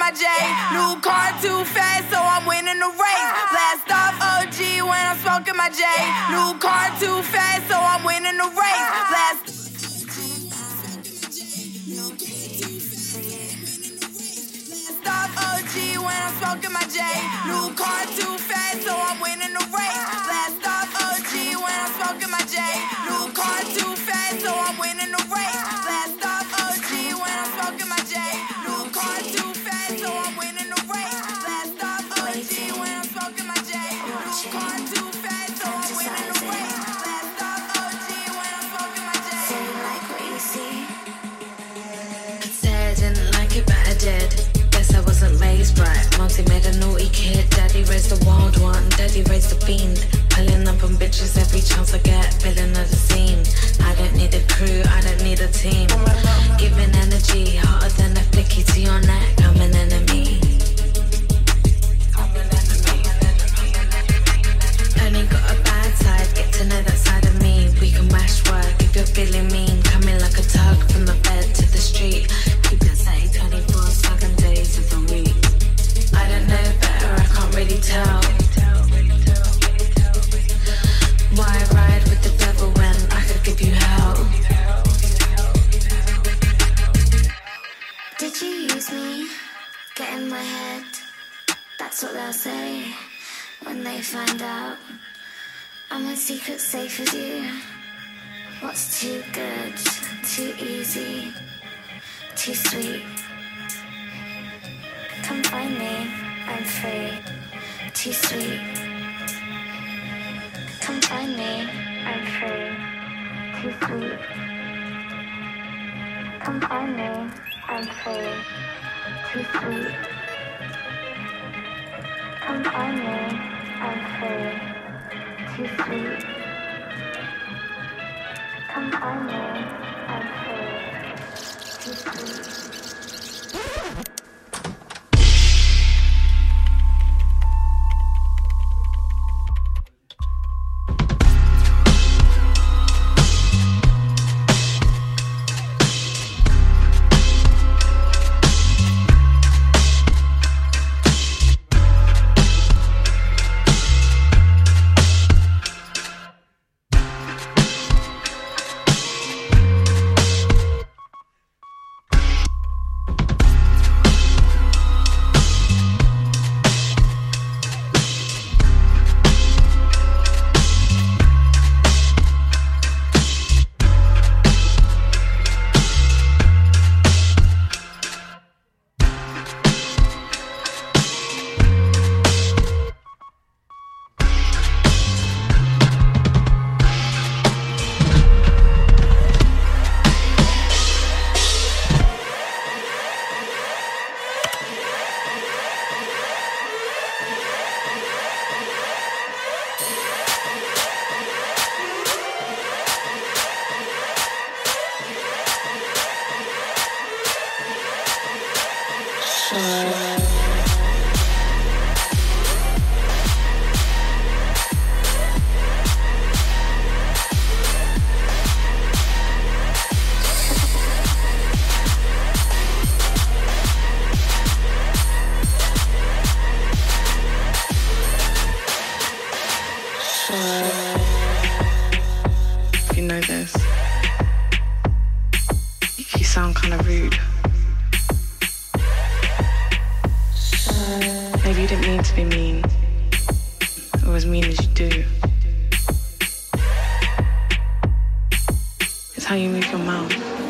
my J. New car too fast, so I'm winning the race. Blast off OG when I'm smoking my J. New car too fast, so I'm winning the race. Blast. Stop OG when I'm smoking my J. New car too fast, so I'm winning the race. Last off OG when I'm smoking my J. New car too fast, so I'm winning the race. Daddy raised the wild one, daddy raised the fiend. Pulling up on bitches every chance I get, building at the scene. I don't need a crew, I don't need a team. Giving energy hotter than a flicky to your neck. find out. I'm in secret safe with you. What's too good, too easy, too sweet? Come find me, I'm free, too sweet. Come find me, I'm free, too sweet. Come find me, I'm free, too sweet. Come find me and say, too sweet. Come by me and too sweet. sound kind of rude. Maybe you didn't mean to be mean, or as mean as you do. It's how you move your mouth.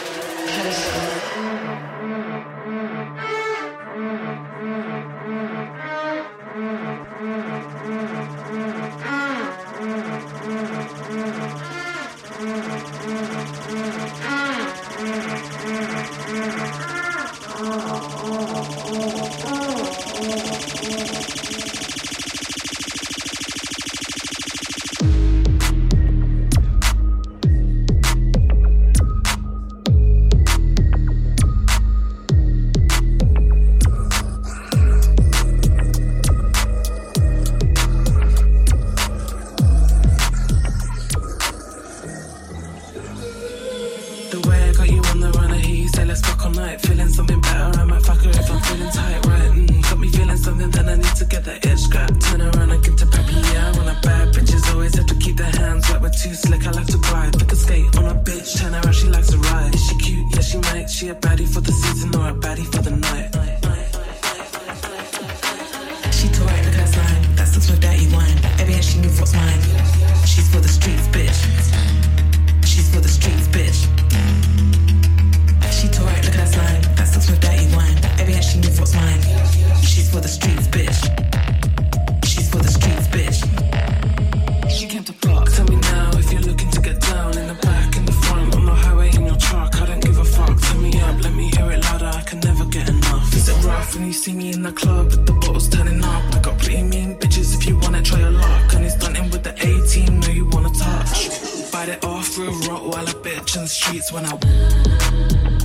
She right, look at her slime. That sucks with dirty wine. Every inch she moves what's mine. She's for the streets, bitch. She's for the streets, bitch. She right, look at her slime. That sucks with dirty wine. Every inch she moves what's mine. She's for the streets, bitch. She's for the streets, bitch. She came to block. Tell me When you see me in the club with the bottles turning up? I got pretty mean bitches if you wanna try your luck. And it's stunting with the A team, know you wanna touch. Bite it off real rock while I bitch in the streets when I.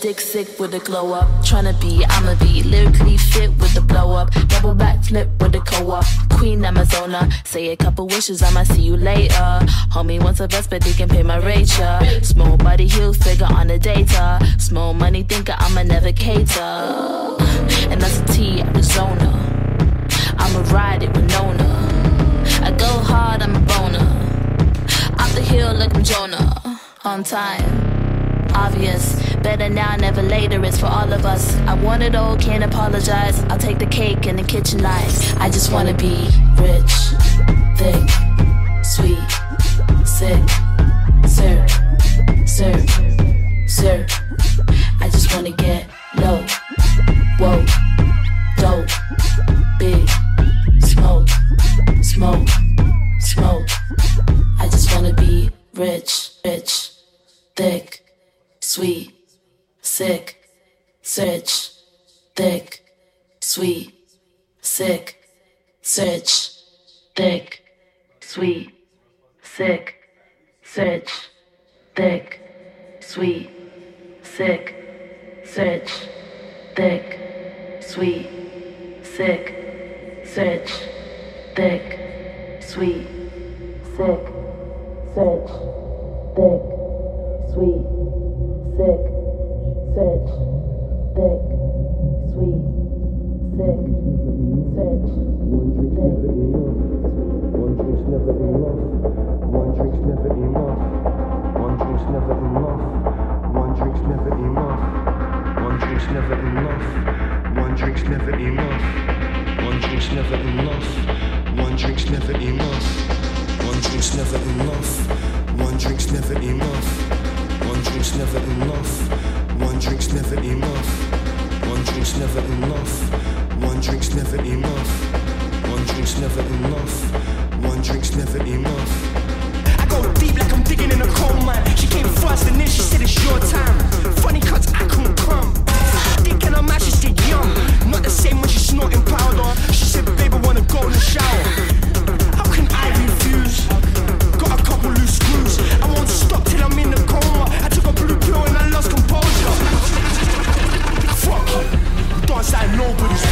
Lipstick sick with a glow up. Tryna be, I'ma be lyrically fit with the blow up. Double back flip with the co op. Queen Amazona. Say a couple wishes, I'ma see you later. Homie wants a vest, but he can pay my rate. yeah. Small body, heel figure on the data. Small money thinker, I'ma never cater. And that's a T, Arizona. I'ma ride it with Nona. I go hard, I'm a boner. Off the hill like I'm Jonah. On time. Obvious. Better now, never later. It's for all of us. I want it all, can't apologize. I'll take the cake and the kitchen lights. I just wanna be rich, thick, sweet, sick, sir, sir, sir. I just wanna get low, whoa, sweet, sick, search, thick, sweet, sick, search, thick, sweet, sick, search, thick, sweet, sick, search, thick, sweet, sick, search, thick, sweet, sick, search, thick, sweet, sick, sick, One drink's never enough. One drink's never enough. One drink's never enough. One drink's never enough. One drink's never enough. One drink's never enough. One drink's never enough. One drink's never enough. One drink's never enough. One drink's never enough. One drink's never enough. One drink's never enough. One drink's never enough. One drink's never enough. One drink's never enough. One drink's never enough. One drink's never enough. I go deep like I'm digging in a coal mine. She came first and then she said it's your time. Funny cuts, I couldn't come. Thinking I'm actually still young. Not the same when she's snorting powder. She said, baby, wanna go in the shower. How can I refuse? Got a couple loose screws. I won't stop till I'm in the coma. I took a blue pill and I lost composure. Fuck you. Dance like nobody's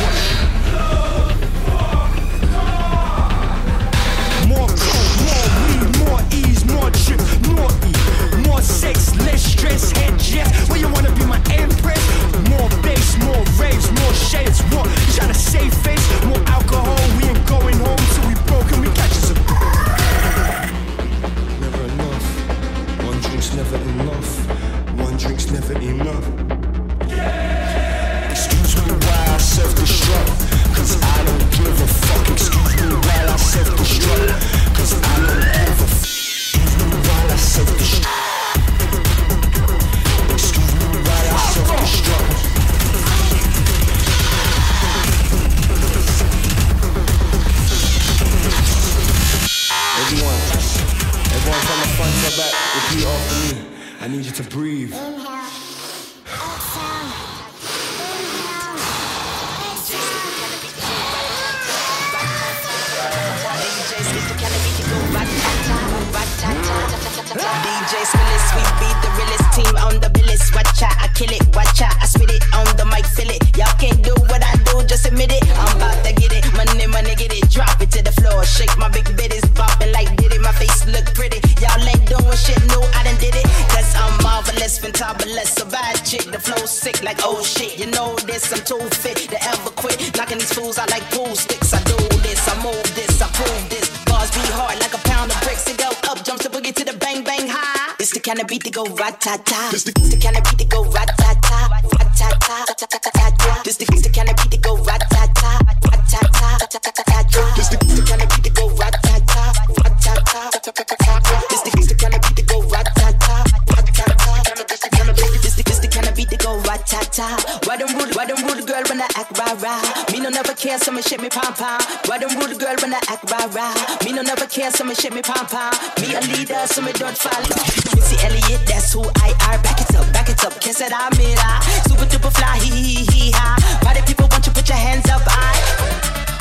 ta ta. Why don't rude, why don't rude girl when I act rah rah? Me no never care, so me shake me pom pom. Why don't rude girl when I act rah rah? Me no never care, so me shake me pom pom. Me a leader, so me don't follow. Missy Elliott, that's who I are. Back it up, back it up, kiss it, I'm it. ah. Super duper fly, hee hee hee ha. Party people want you put your hands up, I.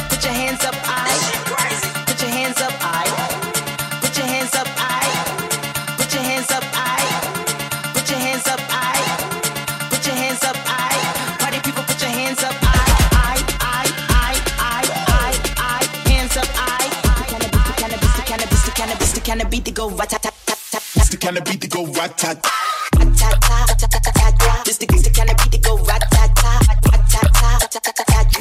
Put your hands up, I. Hands cannabis, the cannabis, the go rat tat tat tat tat. It's the kind of beat that go rat tat This the, this the kind of beat that go rat tat tat rat tat tat tat tat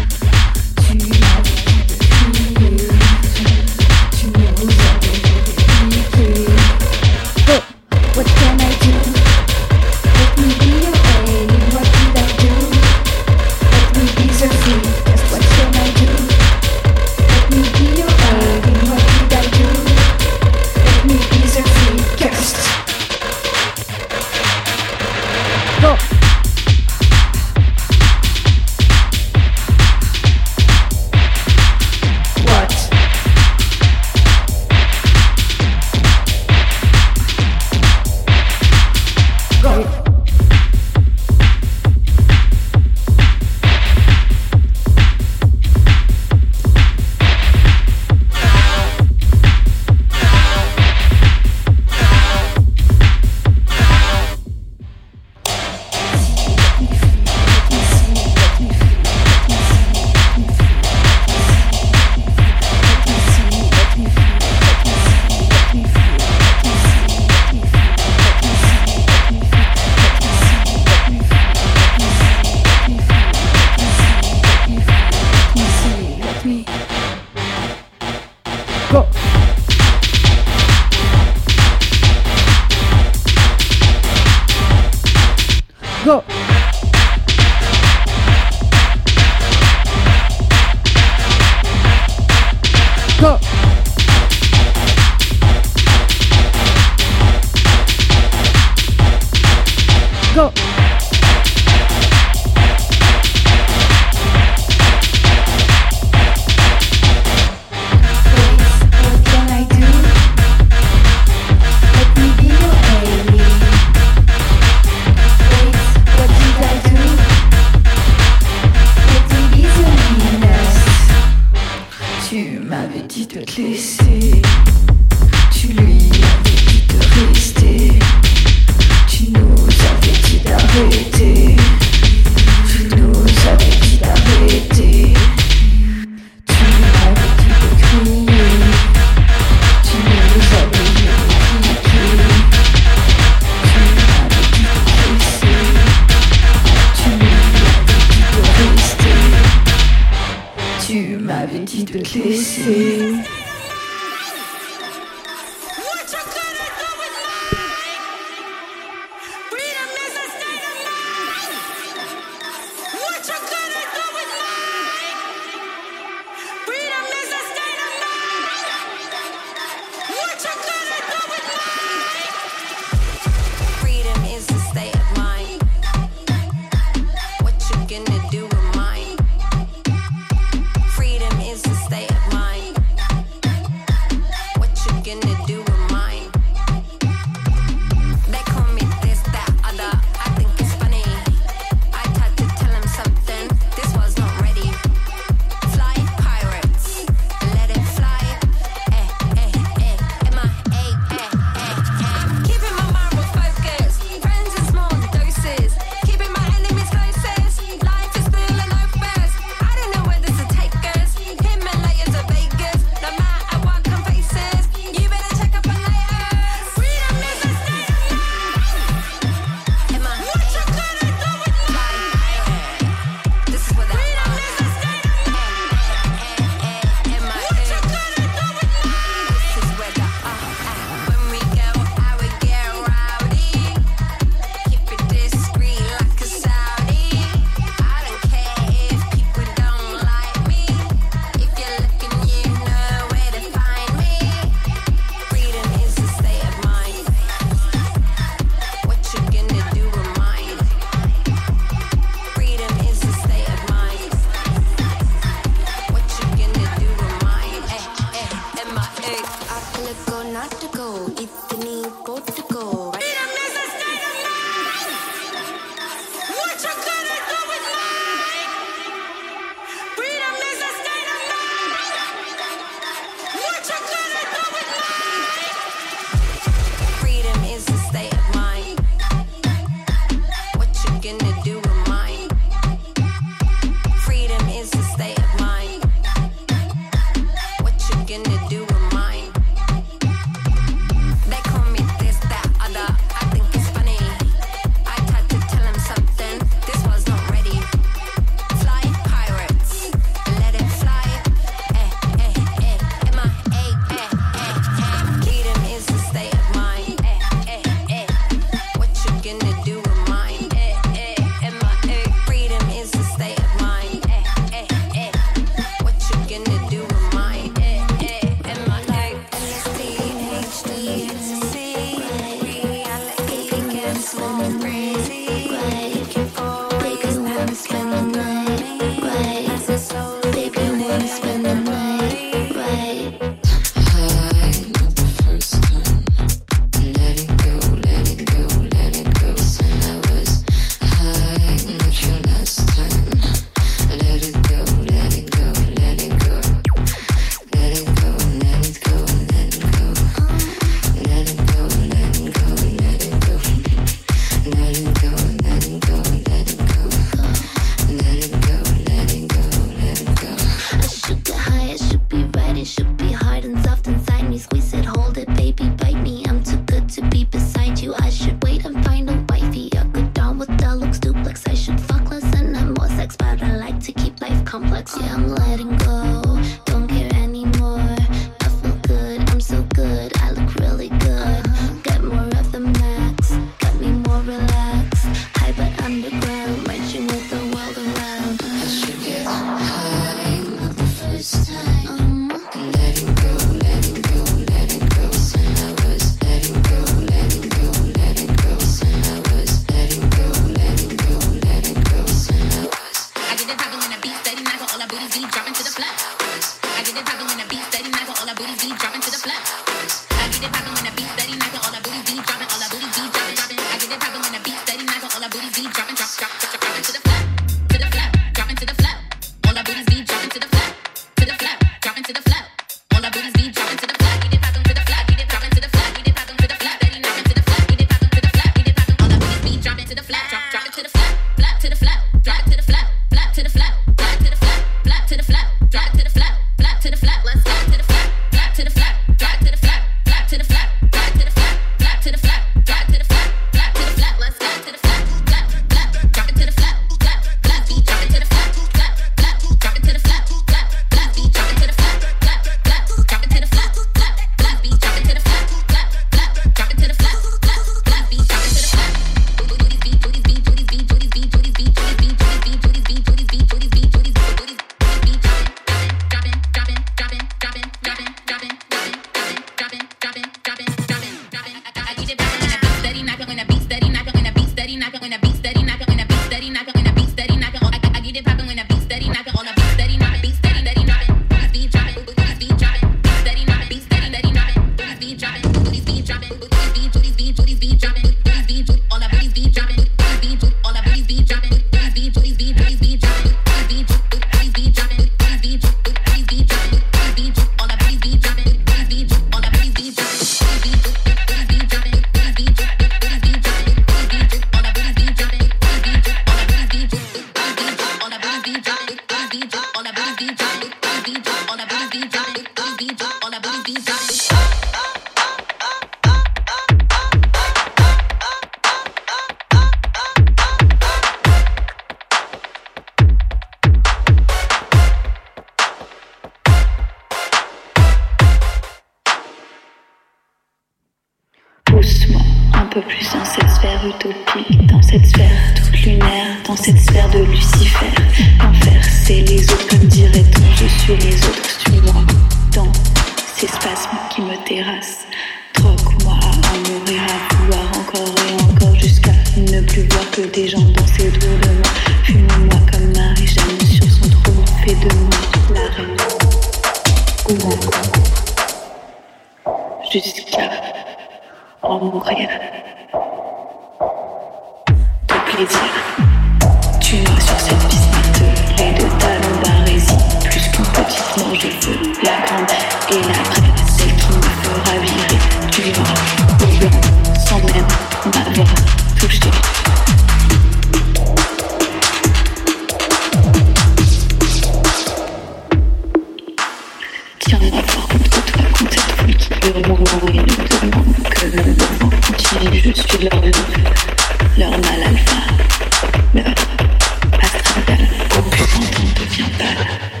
au puissant on devient pâle.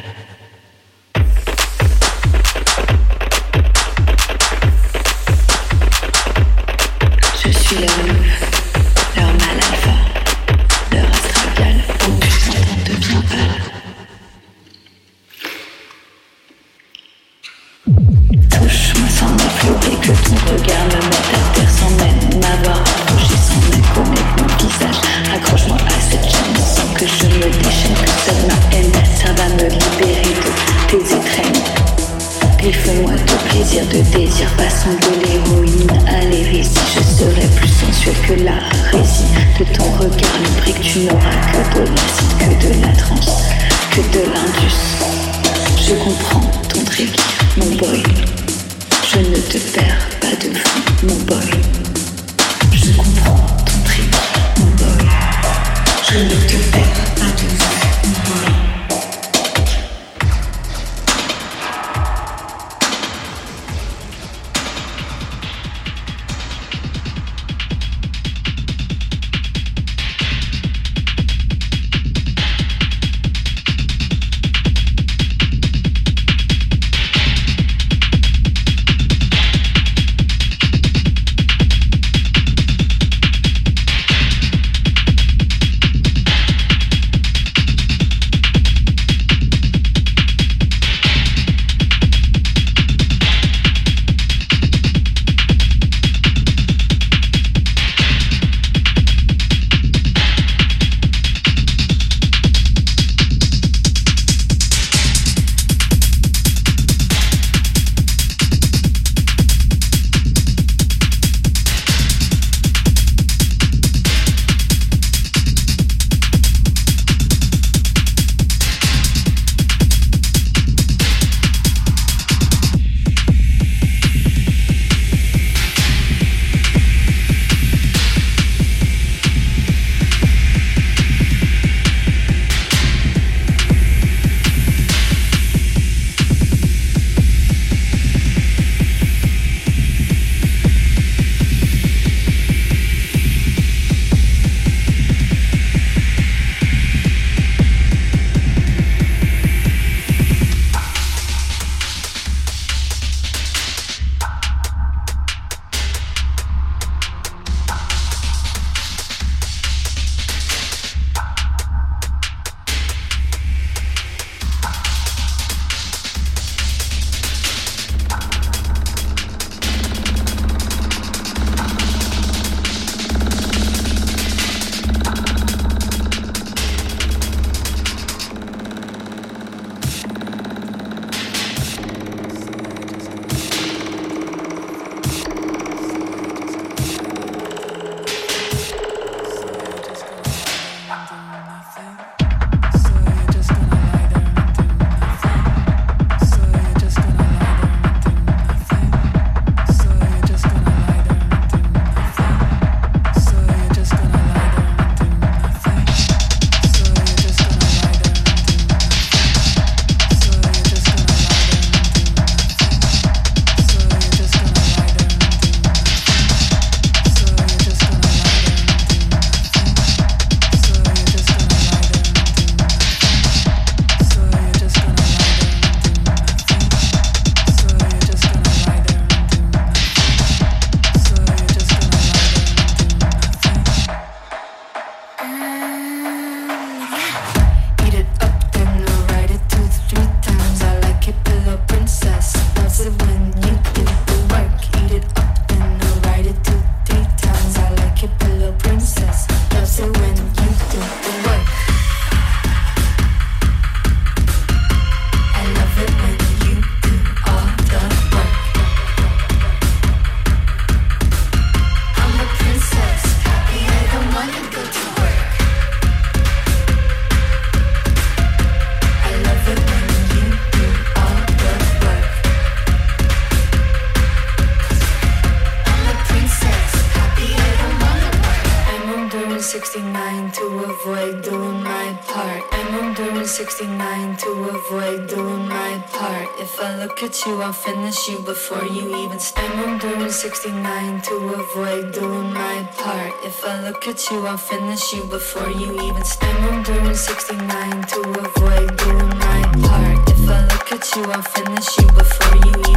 You before you even start. I'm doing 69 to avoid doing my part. If I look at you, I'll finish you before you even start. I'm doing 69 to avoid doing my part. If I look at you, I'll finish you before you even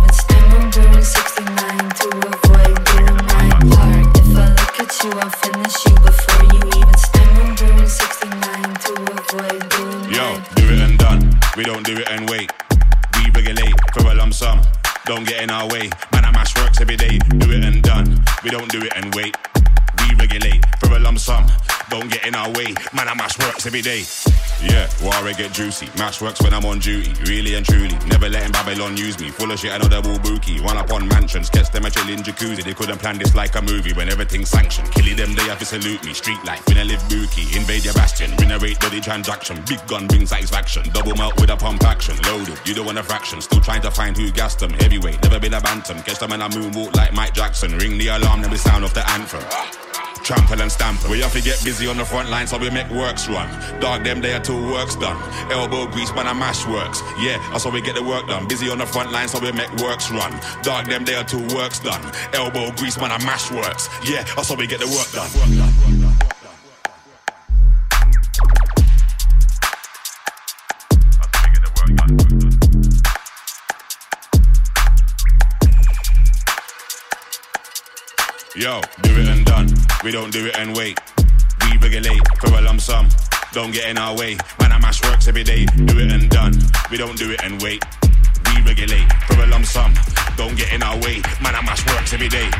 every day. Yeah, war get juicy. Mash works when I'm on duty. Really and truly. Never letting Babylon use me. Full of shit, I know they're all bookie. One up on mansions. Catch them a chillin' jacuzzi. They couldn't plan this like a movie when everything's sanctioned. Killing them, they have to salute me. Street life, I live bookie. Invade your bastion. Renovate dirty transaction. Big gun brings satisfaction. Double melt with a pump action. Loaded, you don't want a fraction. Still trying to find who gassed them. Heavyweight, never been a bantam. Catch them in a moonwalk like Mike Jackson. Ring the alarm, then we sound off the anthem. Trample and stamp. We have to get busy on the front line so we make works run. Dog them there till work's done. Elbow grease, man, I mash works. Yeah, that's how we get the work done. Busy on the front line so we make works run. Dog them there till work's done. Elbow grease, man, I mash works. Yeah, that's how we get the work done. Yo, do it done. We don't do it and wait. We regulate for a lump sum. Don't get in our way. Man, I mash works every day. Do it and done. We don't do it and wait. We regulate for a lump sum. Don't get in our way. Man, I mash works every day.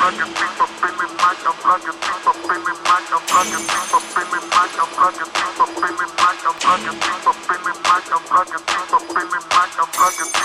plugging deep up in the mic, I'm plugging deep up in the mic, I'm plugging deep up in the mic, I'm plugging deep up in the mic, I'm plugging deep up in the mic, I'm plugging deep up in the mic, I'm plugging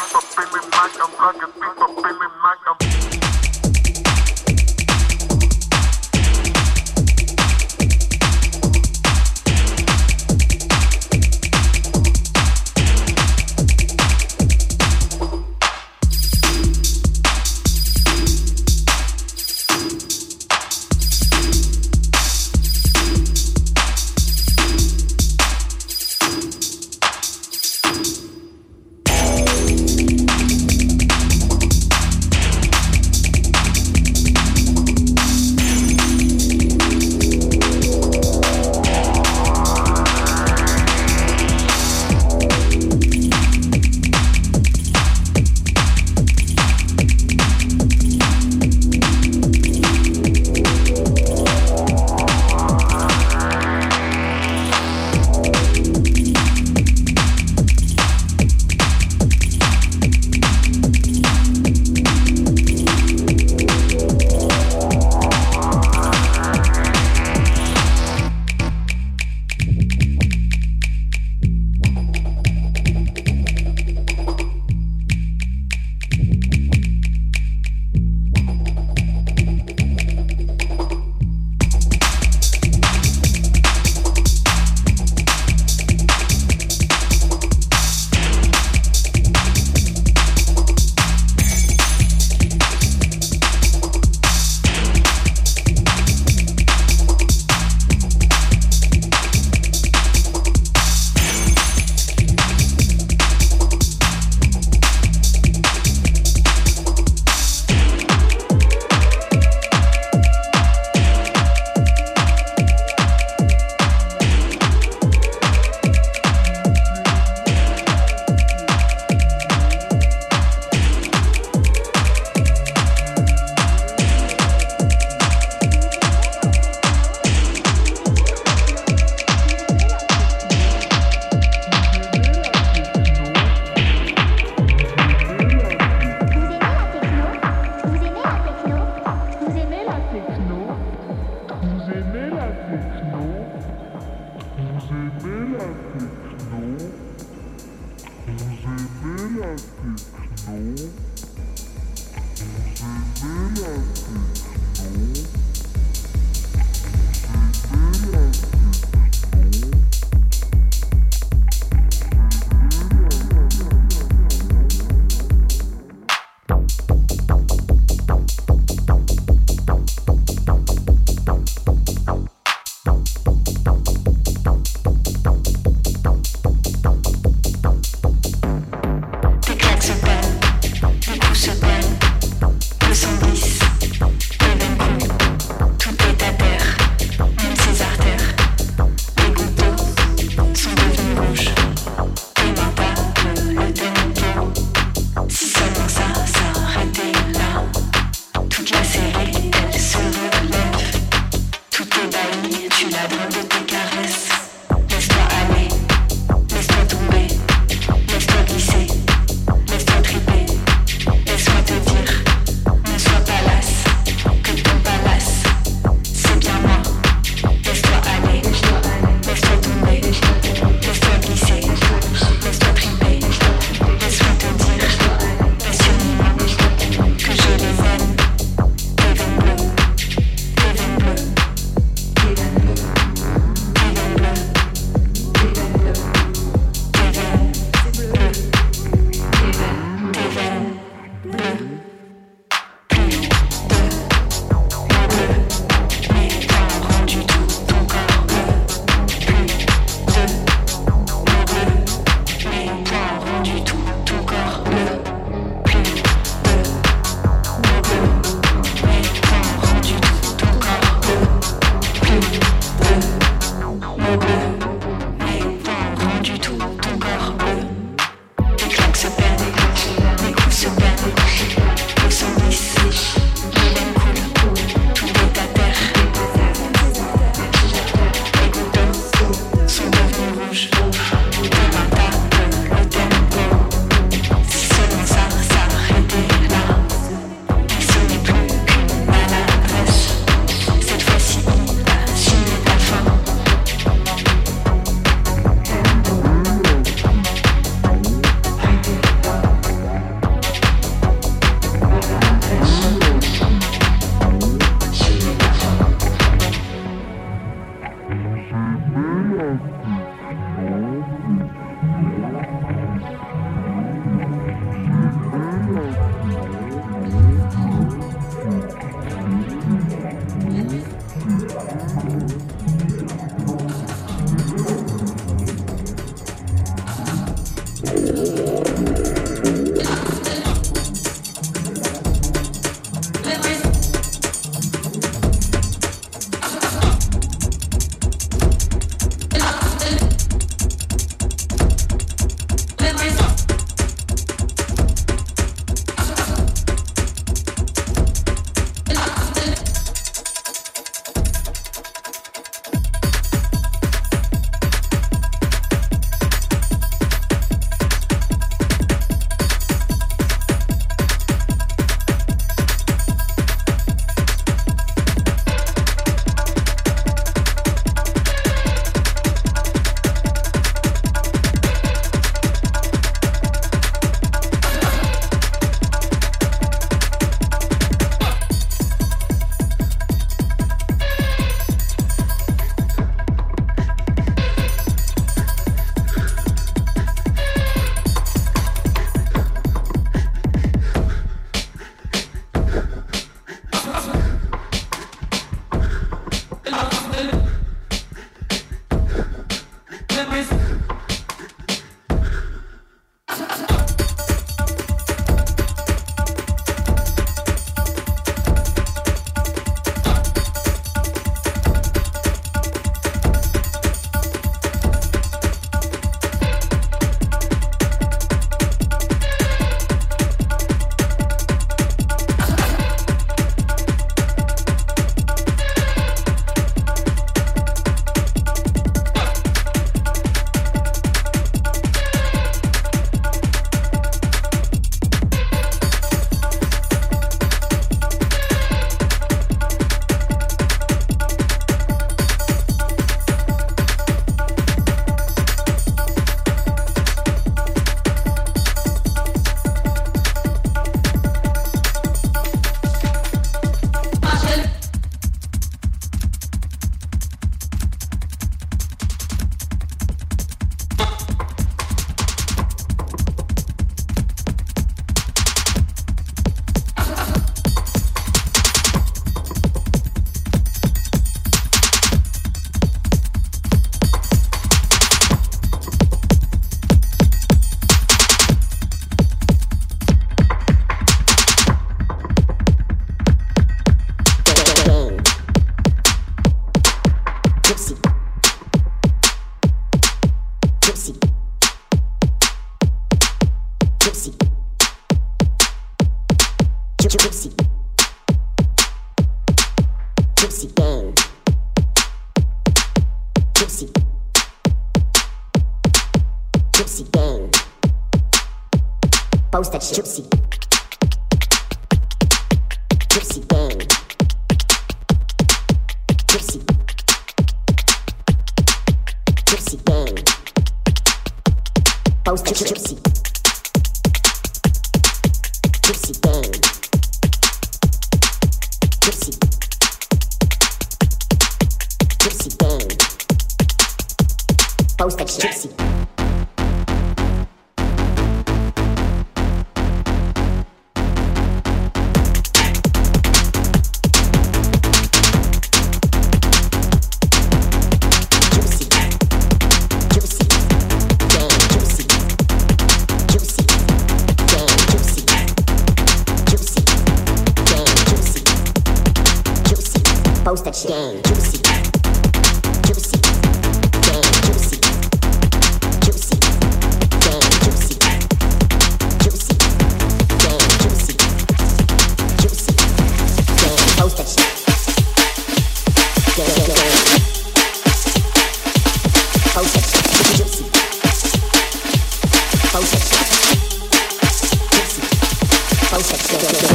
House of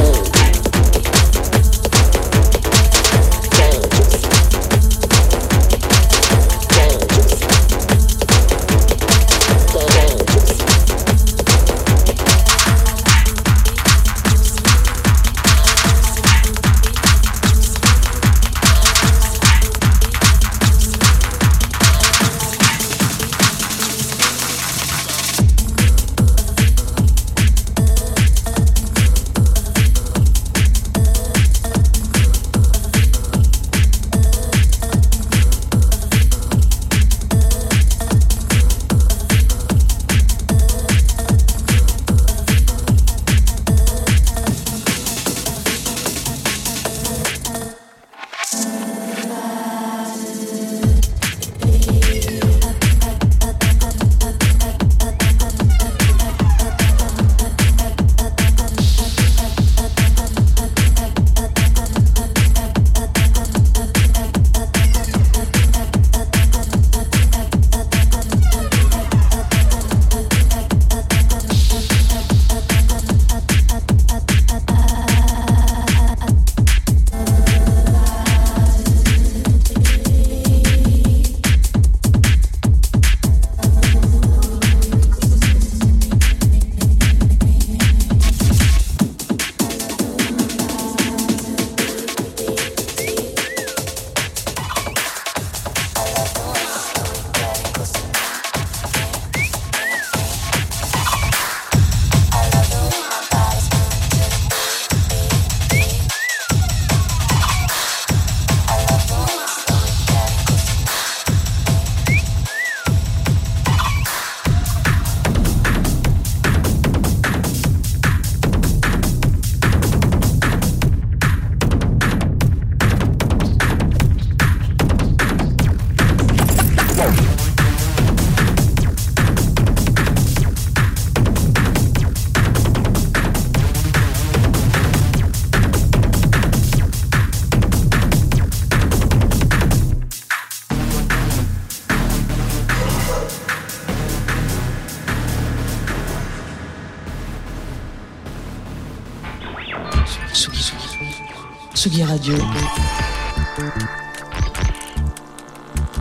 Radio.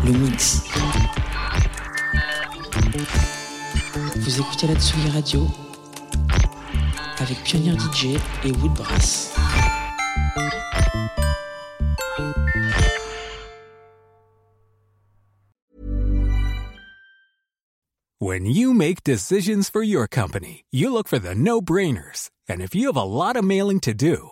Le mix. Vous écoutez la Tsugi Radio avec Pioneer DJ et Woodbrass. When you make decisions for your company, you look for the no brainers. And if you have a lot of mailing to do,